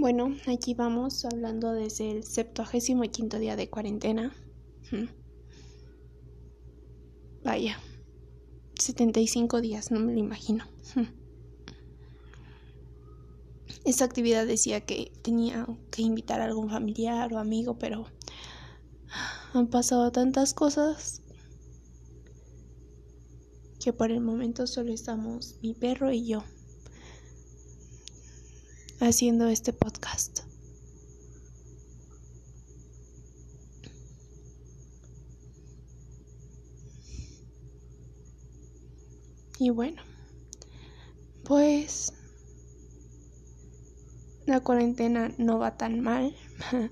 Bueno, aquí vamos hablando desde el septuagésimo quinto día de cuarentena. Vaya, 75 días, no me lo imagino. Esta actividad decía que tenía que invitar a algún familiar o amigo, pero han pasado tantas cosas que por el momento solo estamos mi perro y yo haciendo este podcast. Y bueno, pues la cuarentena no va tan mal.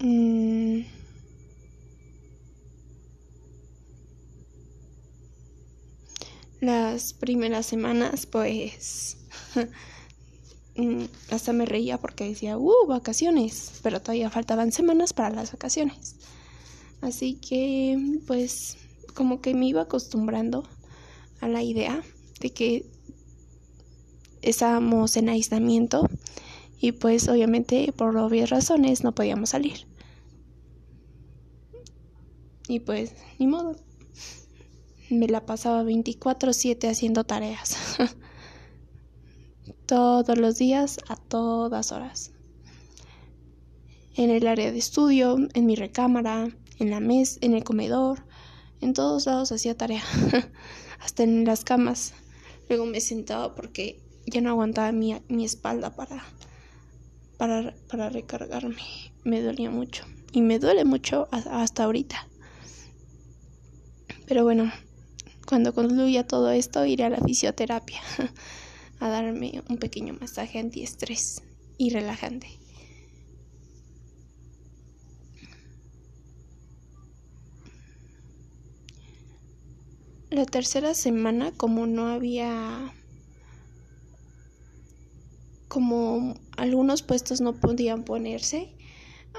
Mm. Las primeras semanas, pues hasta me reía porque decía, uh, vacaciones, pero todavía faltaban semanas para las vacaciones. Así que, pues, como que me iba acostumbrando a la idea de que estábamos en aislamiento y pues obviamente por obvias razones no podíamos salir. Y pues, ni modo. Me la pasaba 24/7 haciendo tareas. todos los días, a todas horas. En el área de estudio, en mi recámara, en la mesa, en el comedor, en todos lados hacía tarea, hasta en las camas. Luego me sentaba porque ya no aguantaba mi, mi espalda para, para, para recargarme. Me dolía mucho y me duele mucho hasta ahorita. Pero bueno, cuando concluya todo esto iré a la fisioterapia. a darme un pequeño masaje antiestrés y relajante. La tercera semana, como no había, como algunos puestos no podían ponerse,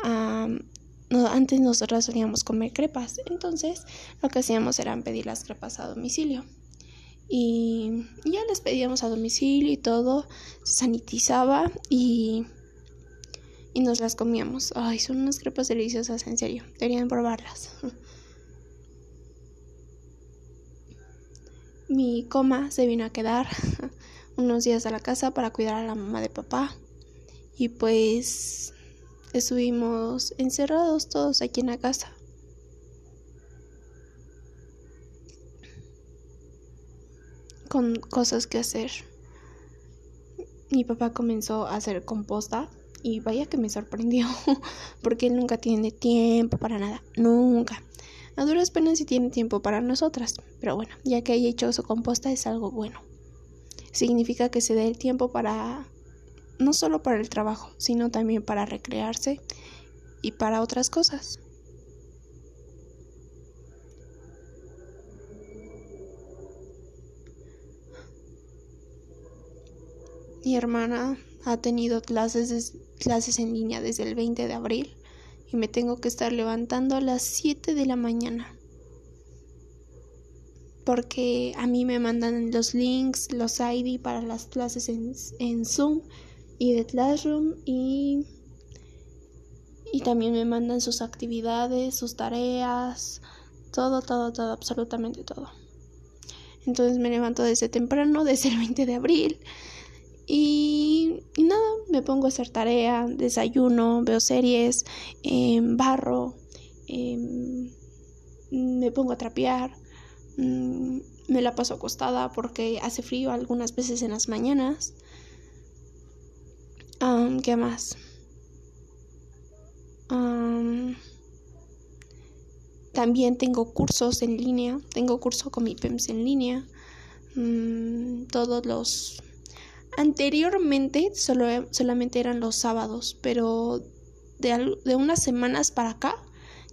antes nosotros solíamos comer crepas, entonces lo que hacíamos era pedir las crepas a domicilio. Y, ya les pedíamos a domicilio y todo, se sanitizaba y, y nos las comíamos. Ay, son unas crepas deliciosas, en serio, deberían probarlas. Mi coma se vino a quedar unos días a la casa para cuidar a la mamá de papá. Y pues estuvimos encerrados todos aquí en la casa. Con cosas que hacer. Mi papá comenzó a hacer composta y vaya que me sorprendió porque él nunca tiene tiempo para nada, nunca. A duras penas sí tiene tiempo para nosotras, pero bueno, ya que haya hecho su composta es algo bueno. Significa que se dé el tiempo para no solo para el trabajo, sino también para recrearse y para otras cosas. Mi hermana ha tenido clases, clases en línea desde el 20 de abril y me tengo que estar levantando a las 7 de la mañana. Porque a mí me mandan los links, los ID para las clases en, en Zoom y de Classroom y, y también me mandan sus actividades, sus tareas, todo, todo, todo, absolutamente todo. Entonces me levanto desde temprano, desde el 20 de abril y, nada, me pongo a hacer tarea, desayuno, veo series, em, barro, em, me pongo a trapear, mm, me la paso acostada porque hace frío algunas veces en las mañanas. ¿Qué más? también tengo cursos en línea, tengo curso con mi PEMS en línea. Mm, todos los Anteriormente solo, solamente eran los sábados, pero de, de unas semanas para acá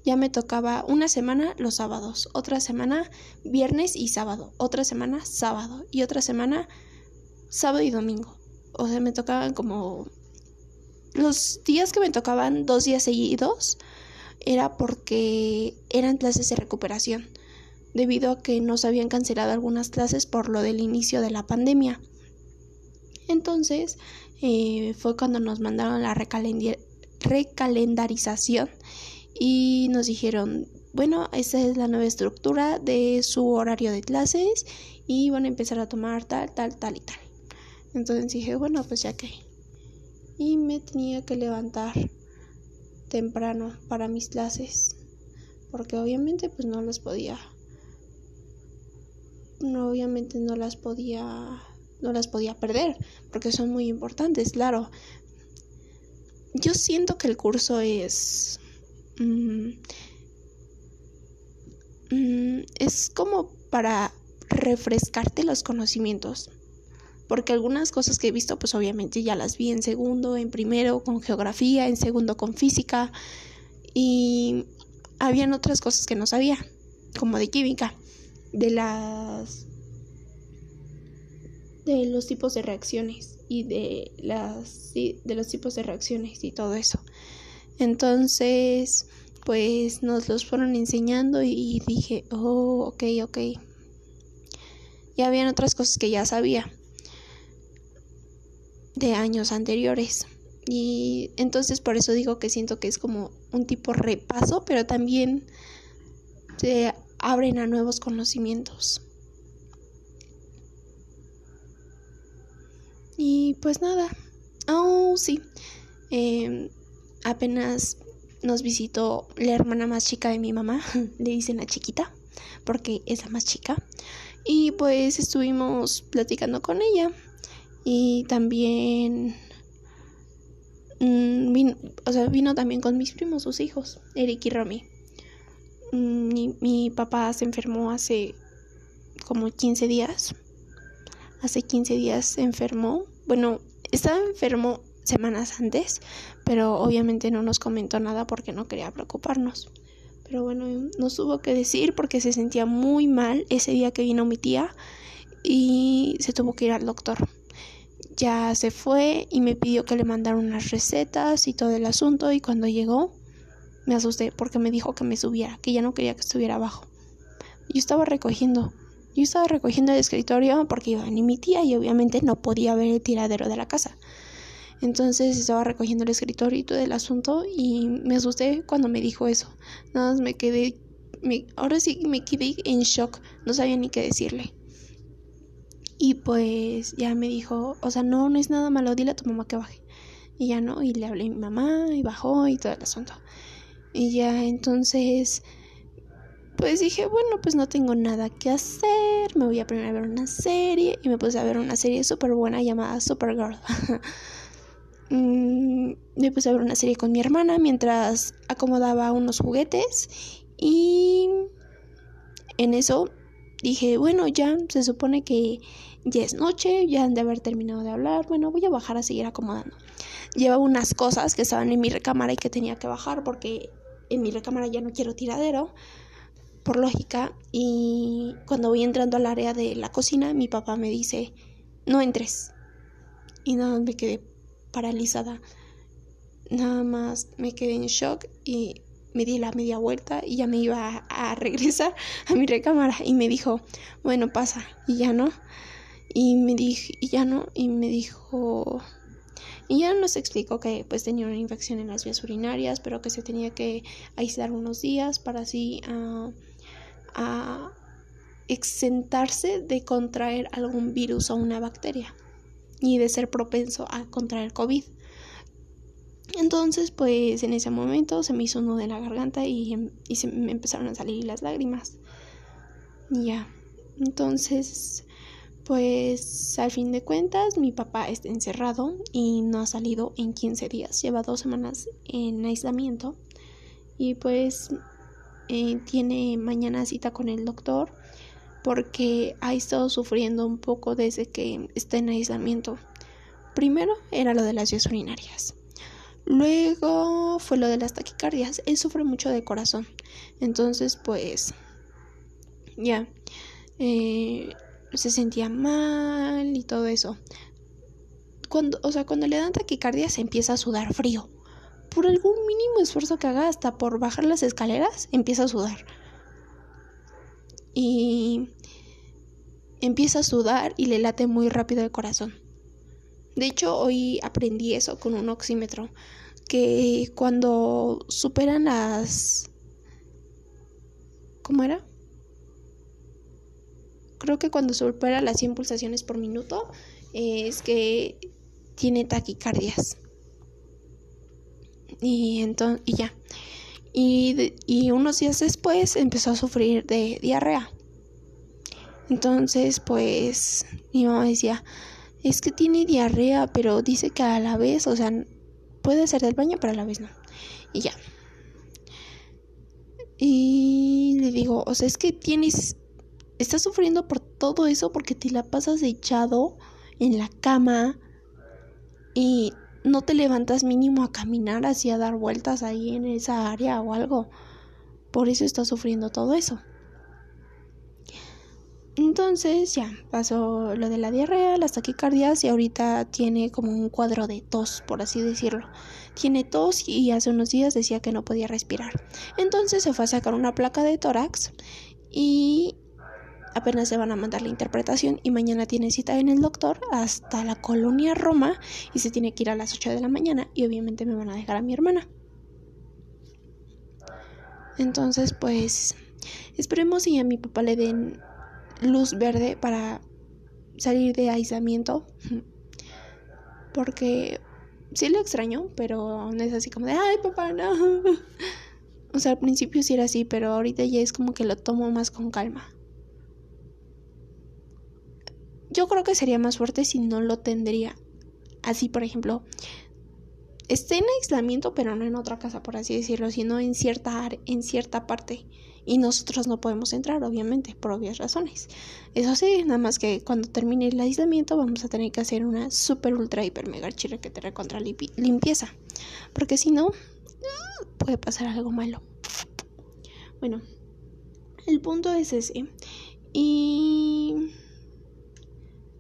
ya me tocaba una semana los sábados, otra semana viernes y sábado, otra semana sábado y otra semana sábado y domingo. O sea, me tocaban como los días que me tocaban dos días seguidos era porque eran clases de recuperación, debido a que nos habían cancelado algunas clases por lo del inicio de la pandemia. Entonces eh, fue cuando nos mandaron la recalendarización y nos dijeron, bueno, esta es la nueva estructura de su horario de clases y van a empezar a tomar tal, tal, tal y tal. Entonces dije, bueno, pues ya que. Y me tenía que levantar temprano para mis clases, porque obviamente pues no las podía. No, obviamente no las podía no las podía perder, porque son muy importantes, claro. Yo siento que el curso es mm, Mm, es como para refrescarte los conocimientos. Porque algunas cosas que he visto, pues obviamente ya las vi en segundo, en primero con geografía, en segundo con física. Y habían otras cosas que no sabía, como de química, de las de los tipos de reacciones y de las de los tipos de reacciones y todo eso. Entonces, pues nos los fueron enseñando y dije, oh, ok, ok. Y habían otras cosas que ya sabía de años anteriores. Y entonces por eso digo que siento que es como un tipo repaso, pero también se abren a nuevos conocimientos. Y pues nada. Oh, sí. Em, apenas nos visitó la hermana más chica de mi mamá, le dicen la chiquita, porque es la más chica. Y pues estuvimos platicando con ella. Y también mm, vino, o sea, vino también con mis primos, sus hijos, Eric y Romy. Mm, mi, papá se enfermó hace como 15 días. Hace 15 días se enfermó. Bueno, estaba enfermo semanas antes, pero obviamente no nos comentó nada porque no quería preocuparnos. Pero bueno, nos tuvo que decir porque se sentía muy mal ese día que vino mi tía y se tuvo que ir al doctor. Ya se fue y me pidió que le mandara unas recetas y todo el asunto y cuando llegó me asusté porque me dijo que me subiera, que ya no quería que estuviera abajo. Yo estaba recogiendo, yo estaba recogiendo el escritorio porque iba ni mi tía y obviamente no podía ver el tiradero de la casa. Entonces estaba recogiendo el escritorio y todo el asunto y me asusté cuando me dijo eso. Nada más me quedé, me, ahora sí me quedé en shock, no sabía ni qué decirle. Y pues ya me dijo, o sea, no, no es nada malo, dile a tu mamá que baje. Y ya no, y le hablé a mi mamá y bajó y todo el asunto. Y ya entonces, pues dije, bueno, pues no tengo nada que hacer, me voy a poner a ver una serie y me puse a ver una serie súper buena llamada Supergirl. mmm, me puse a ver una serie con mi hermana mientras acomodaba unos juguetes y en eso dije, bueno, ya se supone que ya es noche, ya han de haber terminado de hablar, bueno, voy a bajar a seguir acomodando. Lleva unas cosas que estaban en mi recámara y que tenía que bajar porque en mi recámara ya no quiero tiradero, por lógica, y cuando voy entrando al área de la cocina, mi papá me dice, no entres. Y nada, me quedé paralizada. Nada más me quedé en shock y me di la media vuelta y ya me iba a, regresar a mi recámara y me dijo, bueno, pasa y ya no. Y me dijo, y ya no, y me dijo, y ya nos explicó que pues tenía una infección en las vías urinarias, pero que se tenía que aislar unos días para así ah, a exentarse de contraer algún virus o una bacteria y de ser propenso a contraer COVID. Entonces, pues en ese momento se me hizo uno de la garganta y, y se me empezaron a salir las lágrimas. Ya. Entonces, pues al fin de cuentas, mi papá está encerrado y no ha salido en 15 días. Lleva dos semanas en aislamiento. Y pues eh, tiene mañana cita con el doctor porque ha estado sufriendo un poco desde que está en aislamiento. Primero era lo de las vías urinarias. Luego fue lo de las taquicardias. Él sufre mucho de corazón. Entonces, pues, ya, eh, se sentía mal y todo eso. Cuando, o sea, cuando le dan taquicardia se empieza a sudar frío. Por algún mínimo esfuerzo que haga, hasta por bajar las escaleras, empieza a sudar y empieza a sudar y le late muy rápido el corazón. De hecho, hoy aprendí eso con un oxímetro, que cuando superan las... ¿Cómo era? Creo que cuando supera las 100 pulsaciones por minuto es que tiene taquicardias. Y, entonces, y ya. Y, y unos días después empezó a sufrir de diarrea. Entonces, pues mi mamá decía, es que tiene diarrea, pero dice que a la vez, o sea, puede ser del baño, pero a la vez no. Y ya. Y le digo, o sea, es que tienes, estás sufriendo por todo eso porque te la pasas echado en la cama y no te levantas mínimo a caminar así a dar vueltas ahí en esa área o algo. Por eso estás sufriendo todo eso. Entonces ya pasó lo de la diarrea, las taquicardias y ahorita tiene como un cuadro de tos, por así decirlo. Tiene tos y hace unos días decía que no podía respirar. Entonces se fue a sacar una placa de tórax y apenas se van a mandar la interpretación y mañana tiene cita en el doctor hasta la colonia Roma y se tiene que ir a las 8 de la mañana y obviamente me van a dejar a mi hermana. Entonces pues esperemos y a mi papá le den luz verde para salir de aislamiento. Porque sí lo extraño, pero no es así como de, ay papá, no. O sea, al principio sí era así, pero ahorita ya es como que lo tomo más con calma. Yo creo que sería más fuerte si no lo tendría. Así, por ejemplo, esté en aislamiento, pero no en otra casa, por así decirlo, sino en cierta, en cierta parte y nosotros no podemos entrar, obviamente, por obvias razones. Eso sí, nada más que cuando termine el aislamiento vamos a tener que hacer una super ultra hiper mega te contra limpieza, porque si no, puede pasar algo malo. Bueno, el punto es ese. Y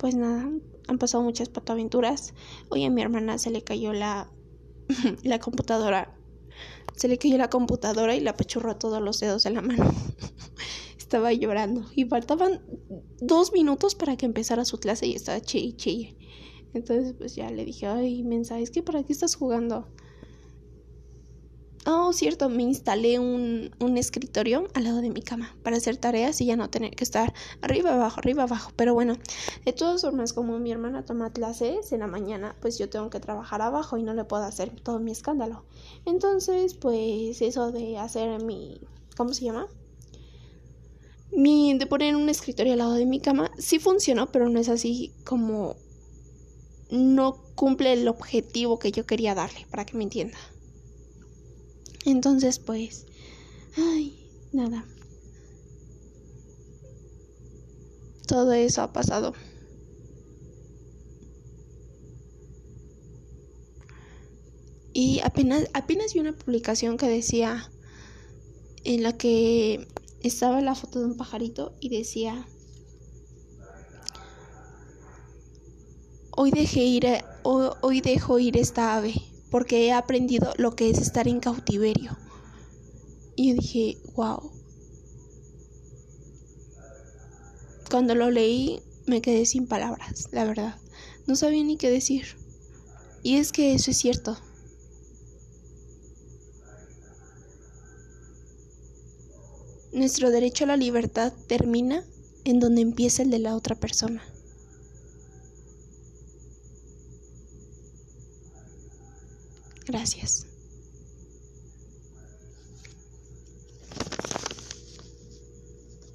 pues nada, han pasado muchas patoaventuras. Hoy a mi hermana se le cayó la, la computadora se le cayó la computadora y la apachurró todos los dedos de la mano. estaba llorando y faltaban dos minutos para que empezara su clase y estaba chille chille. Entonces pues ya le dije, ay, mensaje, es que para qué estás jugando. Oh, cierto, me instalé un, un, escritorio al lado de mi cama para hacer tareas y ya no tener que estar arriba, abajo, arriba, abajo. Pero bueno, de todas formas, como mi hermana toma clases en la mañana, pues yo tengo que trabajar abajo y no le puedo hacer todo mi escándalo. Entonces, pues eso de hacer mi... ¿Cómo se llama? Mi, de poner un escritorio al lado de mi cama sí funcionó, pero no es así como... No cumple el objetivo que yo quería darle, para que me entienda. Entonces, pues, ay, nada. Todo eso ha pasado. Y apenas, apenas vi una publicación que decía, en la que estaba la foto de un pajarito y decía, hoy dejé ir, hoy, hoy dejo ir esta ave porque he aprendido lo que es estar en cautiverio. Y dije, wow. Cuando lo leí me quedé sin palabras, la verdad. No sabía ni qué decir. Y es que eso es cierto. Nuestro derecho a la libertad termina en donde empieza el de la otra persona. Gracias.